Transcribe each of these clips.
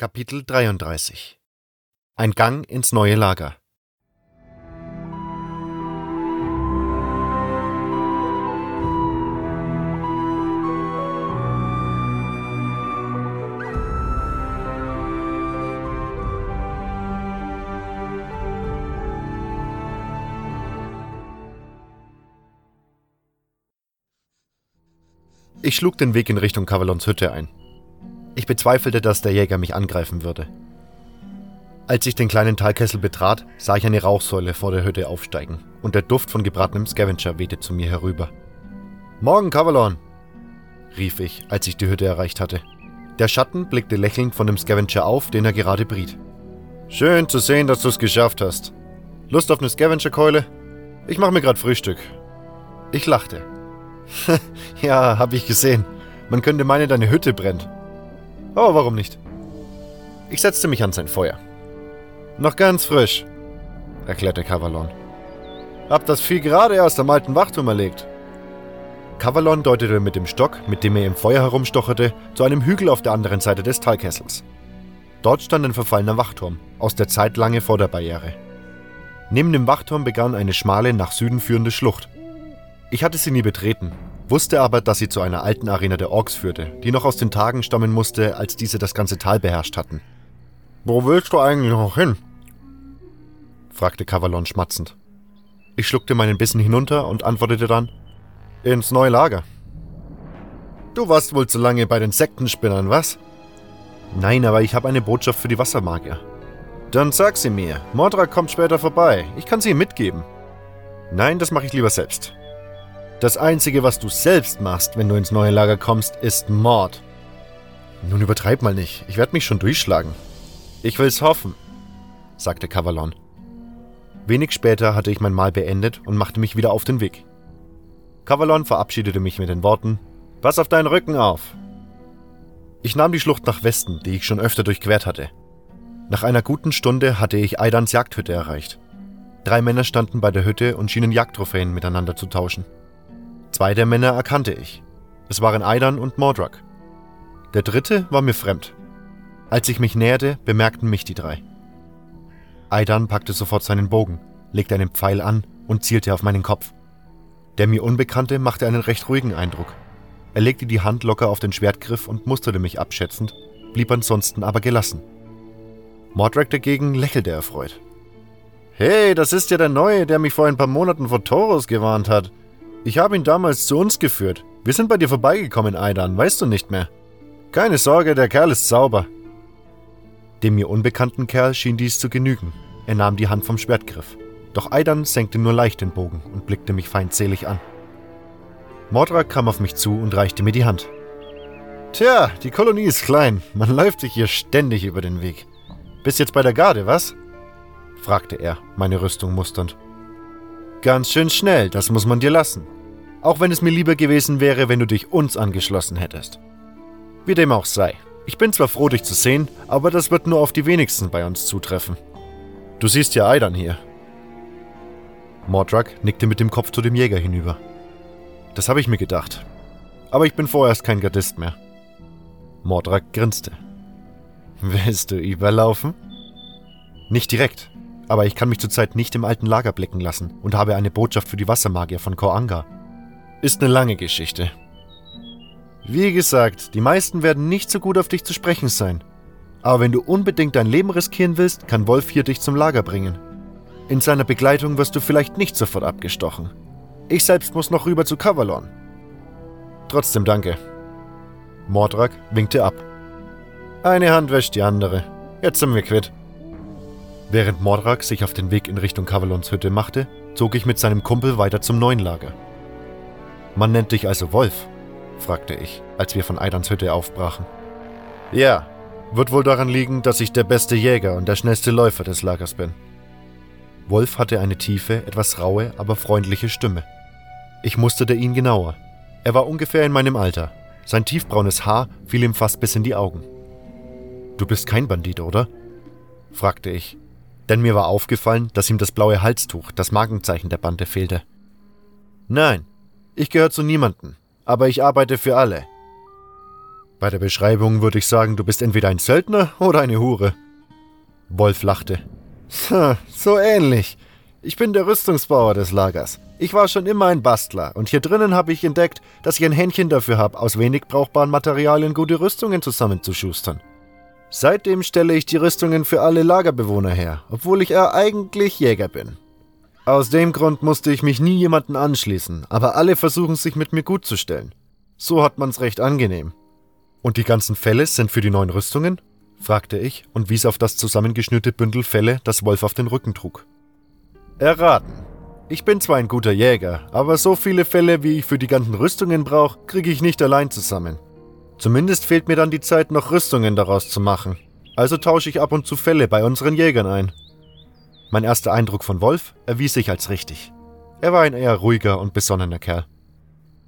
Kapitel 33 Ein Gang ins neue Lager Ich schlug den Weg in Richtung Kavalons Hütte ein. Ich bezweifelte, dass der Jäger mich angreifen würde. Als ich den kleinen Talkessel betrat, sah ich eine Rauchsäule vor der Hütte aufsteigen und der Duft von gebratenem Scavenger wehte zu mir herüber. Morgen, Cavalon! rief ich, als ich die Hütte erreicht hatte. Der Schatten blickte lächelnd von dem Scavenger auf, den er gerade briet. Schön zu sehen, dass du es geschafft hast. Lust auf eine Scavenger-Keule? Ich mache mir gerade Frühstück. Ich lachte. ja, hab ich gesehen. Man könnte meinen, deine Hütte brennt. Oh, warum nicht? Ich setzte mich an sein Feuer. Noch ganz frisch, erklärte Cavalon. Hab das Vieh gerade erst am alten Wachturm erlegt. Cavalon deutete mit dem Stock, mit dem er im Feuer herumstocherte, zu einem Hügel auf der anderen Seite des Talkessels. Dort stand ein verfallener Wachturm, aus der Zeit lange vor der Barriere. Neben dem Wachturm begann eine schmale, nach Süden führende Schlucht. Ich hatte sie nie betreten, wusste aber, dass sie zu einer alten Arena der Orks führte, die noch aus den Tagen stammen musste, als diese das ganze Tal beherrscht hatten. Wo willst du eigentlich noch hin? fragte Cavalon schmatzend. Ich schluckte meinen Bissen hinunter und antwortete dann: Ins neue Lager. Du warst wohl zu lange bei den Sektenspinnern, was? Nein, aber ich habe eine Botschaft für die Wassermagier. Dann sag sie mir. Mordrak kommt später vorbei. Ich kann sie ihm mitgeben. Nein, das mache ich lieber selbst. Das Einzige, was du selbst machst, wenn du ins neue Lager kommst, ist Mord. Nun übertreib mal nicht. Ich werde mich schon durchschlagen. Ich will's hoffen, sagte Cavalon. Wenig später hatte ich mein Mahl beendet und machte mich wieder auf den Weg. Cavalon verabschiedete mich mit den Worten: Pass auf deinen Rücken auf. Ich nahm die Schlucht nach Westen, die ich schon öfter durchquert hatte. Nach einer guten Stunde hatte ich Aidans Jagdhütte erreicht. Drei Männer standen bei der Hütte und schienen Jagdtrophäen miteinander zu tauschen. Zwei der Männer erkannte ich. Es waren Aidan und Mordrak. Der dritte war mir fremd. Als ich mich näherte, bemerkten mich die drei. Aidan packte sofort seinen Bogen, legte einen Pfeil an und zielte auf meinen Kopf. Der mir Unbekannte machte einen recht ruhigen Eindruck. Er legte die Hand locker auf den Schwertgriff und musterte mich abschätzend, blieb ansonsten aber gelassen. Mordrak dagegen lächelte erfreut. Hey, das ist ja der Neue, der mich vor ein paar Monaten vor Taurus gewarnt hat. Ich habe ihn damals zu uns geführt. Wir sind bei dir vorbeigekommen, Aidan, weißt du nicht mehr? Keine Sorge, der Kerl ist sauber. Dem mir unbekannten Kerl schien dies zu genügen. Er nahm die Hand vom Schwertgriff. Doch Aidan senkte nur leicht den Bogen und blickte mich feindselig an. Mordrak kam auf mich zu und reichte mir die Hand. Tja, die Kolonie ist klein. Man läuft sich hier ständig über den Weg. Bist jetzt bei der Garde, was? fragte er, meine Rüstung musternd. Ganz schön schnell, das muss man dir lassen. Auch wenn es mir lieber gewesen wäre, wenn du dich uns angeschlossen hättest. Wie dem auch sei. Ich bin zwar froh, dich zu sehen, aber das wird nur auf die wenigsten bei uns zutreffen. Du siehst ja Aidan hier. Mordrak nickte mit dem Kopf zu dem Jäger hinüber. Das habe ich mir gedacht. Aber ich bin vorerst kein Gardist mehr. Mordrak grinste. Willst du überlaufen? Nicht direkt, aber ich kann mich zurzeit nicht im alten Lager blicken lassen und habe eine Botschaft für die Wassermagier von Koranga. Ist eine lange Geschichte. Wie gesagt, die meisten werden nicht so gut auf dich zu sprechen sein. Aber wenn du unbedingt dein Leben riskieren willst, kann Wolf hier dich zum Lager bringen. In seiner Begleitung wirst du vielleicht nicht sofort abgestochen. Ich selbst muss noch rüber zu Cavalon. Trotzdem danke. Mordrak winkte ab. Eine Hand wäscht die andere. Jetzt sind wir quitt. Während Mordrak sich auf den Weg in Richtung Cavalons Hütte machte, zog ich mit seinem Kumpel weiter zum neuen Lager. Man nennt dich also Wolf? fragte ich, als wir von Eidans Hütte aufbrachen. Ja, wird wohl daran liegen, dass ich der beste Jäger und der schnellste Läufer des Lagers bin. Wolf hatte eine tiefe, etwas raue, aber freundliche Stimme. Ich musterte ihn genauer. Er war ungefähr in meinem Alter. Sein tiefbraunes Haar fiel ihm fast bis in die Augen. Du bist kein Bandit, oder? fragte ich, denn mir war aufgefallen, dass ihm das blaue Halstuch, das Markenzeichen der Bande, fehlte. Nein, ich gehöre zu niemanden, aber ich arbeite für alle. Bei der Beschreibung würde ich sagen, du bist entweder ein Söldner oder eine Hure. Wolf lachte. So ähnlich. Ich bin der Rüstungsbauer des Lagers. Ich war schon immer ein Bastler und hier drinnen habe ich entdeckt, dass ich ein Händchen dafür habe, aus wenig brauchbaren Materialien gute Rüstungen zusammenzuschustern. Seitdem stelle ich die Rüstungen für alle Lagerbewohner her, obwohl ich ja eigentlich Jäger bin. Aus dem Grund musste ich mich nie jemanden anschließen, aber alle versuchen sich mit mir gut zu stellen. So hat man's recht angenehm. Und die ganzen Felle sind für die neuen Rüstungen? fragte ich und wies auf das zusammengeschnürte Bündel Felle, das Wolf auf den Rücken trug. Erraten. Ich bin zwar ein guter Jäger, aber so viele Felle, wie ich für die ganzen Rüstungen brauche, kriege ich nicht allein zusammen. Zumindest fehlt mir dann die Zeit, noch Rüstungen daraus zu machen. Also tausche ich ab und zu Felle bei unseren Jägern ein. Mein erster Eindruck von Wolf erwies sich als richtig. Er war ein eher ruhiger und besonnener Kerl.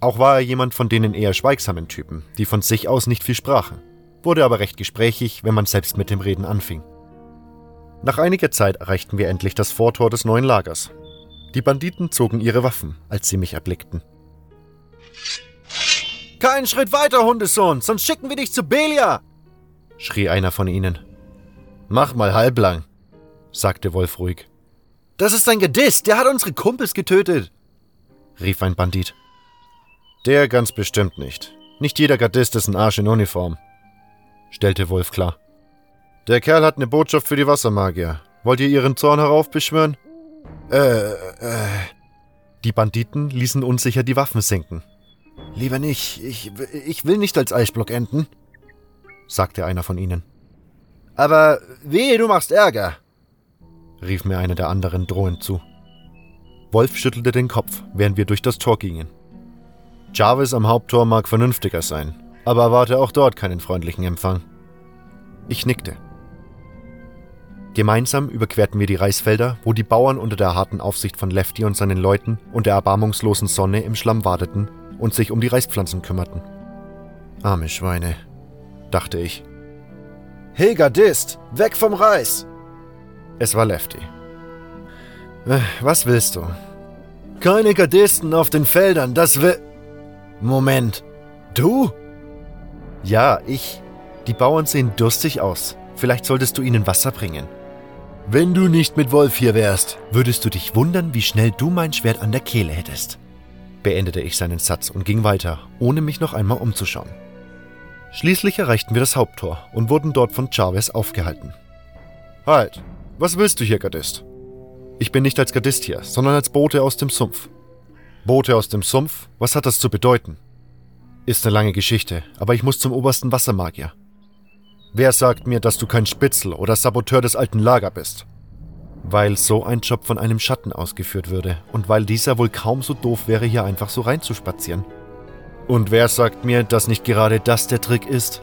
Auch war er jemand von denen eher schweigsamen Typen, die von sich aus nicht viel sprachen, wurde aber recht gesprächig, wenn man selbst mit dem Reden anfing. Nach einiger Zeit erreichten wir endlich das Vortor des neuen Lagers. Die Banditen zogen ihre Waffen, als sie mich erblickten. Keinen Schritt weiter, Hundesohn, sonst schicken wir dich zu Belia! schrie einer von ihnen. Mach mal halblang, sagte Wolf ruhig. Das ist ein Gediss, der hat unsere Kumpels getötet, rief ein Bandit. Der ganz bestimmt nicht. Nicht jeder Gardist ist ein Arsch in Uniform, stellte Wolf klar. Der Kerl hat eine Botschaft für die Wassermagier. Wollt ihr ihren Zorn heraufbeschwören? Äh, äh. Die Banditen ließen unsicher die Waffen senken. Lieber nicht. Ich, ich will nicht als Eisblock enden, sagte einer von ihnen. Aber wehe, du machst Ärger, rief mir einer der anderen drohend zu. Wolf schüttelte den Kopf, während wir durch das Tor gingen. Jarvis am Haupttor mag vernünftiger sein, aber erwarte auch dort keinen freundlichen Empfang. Ich nickte. Gemeinsam überquerten wir die Reisfelder, wo die Bauern unter der harten Aufsicht von Lefty und seinen Leuten und der erbarmungslosen Sonne im Schlamm warteten und sich um die Reispflanzen kümmerten. Arme Schweine, dachte ich. Hey Gardist, weg vom Reis! Es war Lefty. Äh, was willst du? Keine Gardisten auf den Feldern, das will. Moment. Du? Ja, ich. Die Bauern sehen durstig aus. Vielleicht solltest du ihnen Wasser bringen. Wenn du nicht mit Wolf hier wärst, würdest du dich wundern, wie schnell du mein Schwert an der Kehle hättest. Beendete ich seinen Satz und ging weiter, ohne mich noch einmal umzuschauen. Schließlich erreichten wir das Haupttor und wurden dort von Chavez aufgehalten. Halt! Was willst du hier, Gardist? Ich bin nicht als Gardist hier, sondern als Bote aus dem Sumpf. Boote aus dem Sumpf? Was hat das zu bedeuten? Ist eine lange Geschichte, aber ich muss zum obersten Wassermagier. Wer sagt mir, dass du kein Spitzel oder Saboteur des alten Lager bist? Weil so ein Job von einem Schatten ausgeführt würde und weil dieser wohl kaum so doof wäre, hier einfach so reinzuspazieren. Und wer sagt mir, dass nicht gerade das der Trick ist?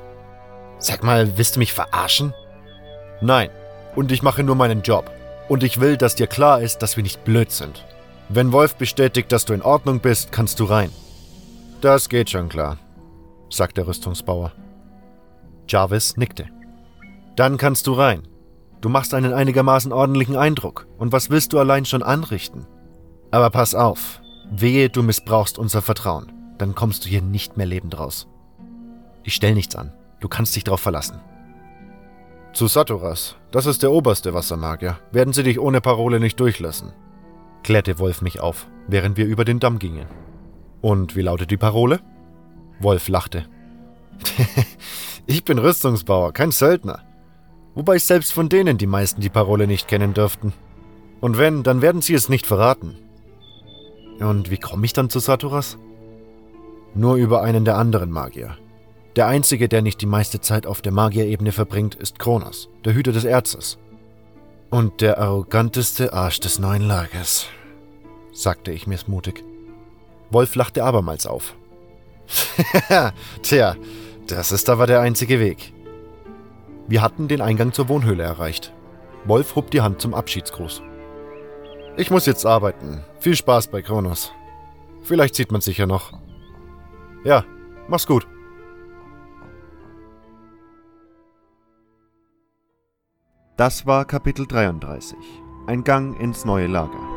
Sag mal, willst du mich verarschen? Nein, und ich mache nur meinen Job. Und ich will, dass dir klar ist, dass wir nicht blöd sind. Wenn Wolf bestätigt, dass du in Ordnung bist, kannst du rein. Das geht schon klar, sagt der Rüstungsbauer. Jarvis nickte. Dann kannst du rein. Du machst einen einigermaßen ordentlichen Eindruck. Und was willst du allein schon anrichten? Aber pass auf, wehe, du missbrauchst unser Vertrauen. Dann kommst du hier nicht mehr lebend raus. Ich stell nichts an. Du kannst dich darauf verlassen. Zu Saturas, das ist der oberste Wassermagier, werden sie dich ohne Parole nicht durchlassen klärte Wolf mich auf, während wir über den Damm gingen. Und wie lautet die Parole? Wolf lachte. ich bin Rüstungsbauer, kein Söldner. Wobei selbst von denen die meisten die Parole nicht kennen dürften. Und wenn, dann werden sie es nicht verraten. Und wie komme ich dann zu Saturas? Nur über einen der anderen Magier. Der einzige, der nicht die meiste Zeit auf der Magierebene verbringt, ist Kronos, der Hüter des Erzes. Und der arroganteste Arsch des neuen Lagers, sagte ich missmutig. Wolf lachte abermals auf. Tja, das ist aber der einzige Weg. Wir hatten den Eingang zur Wohnhöhle erreicht. Wolf hob die Hand zum Abschiedsgruß. Ich muss jetzt arbeiten. Viel Spaß bei Kronos. Vielleicht sieht man sich ja noch. Ja, mach's gut. Das war Kapitel 33. Ein Gang ins neue Lager.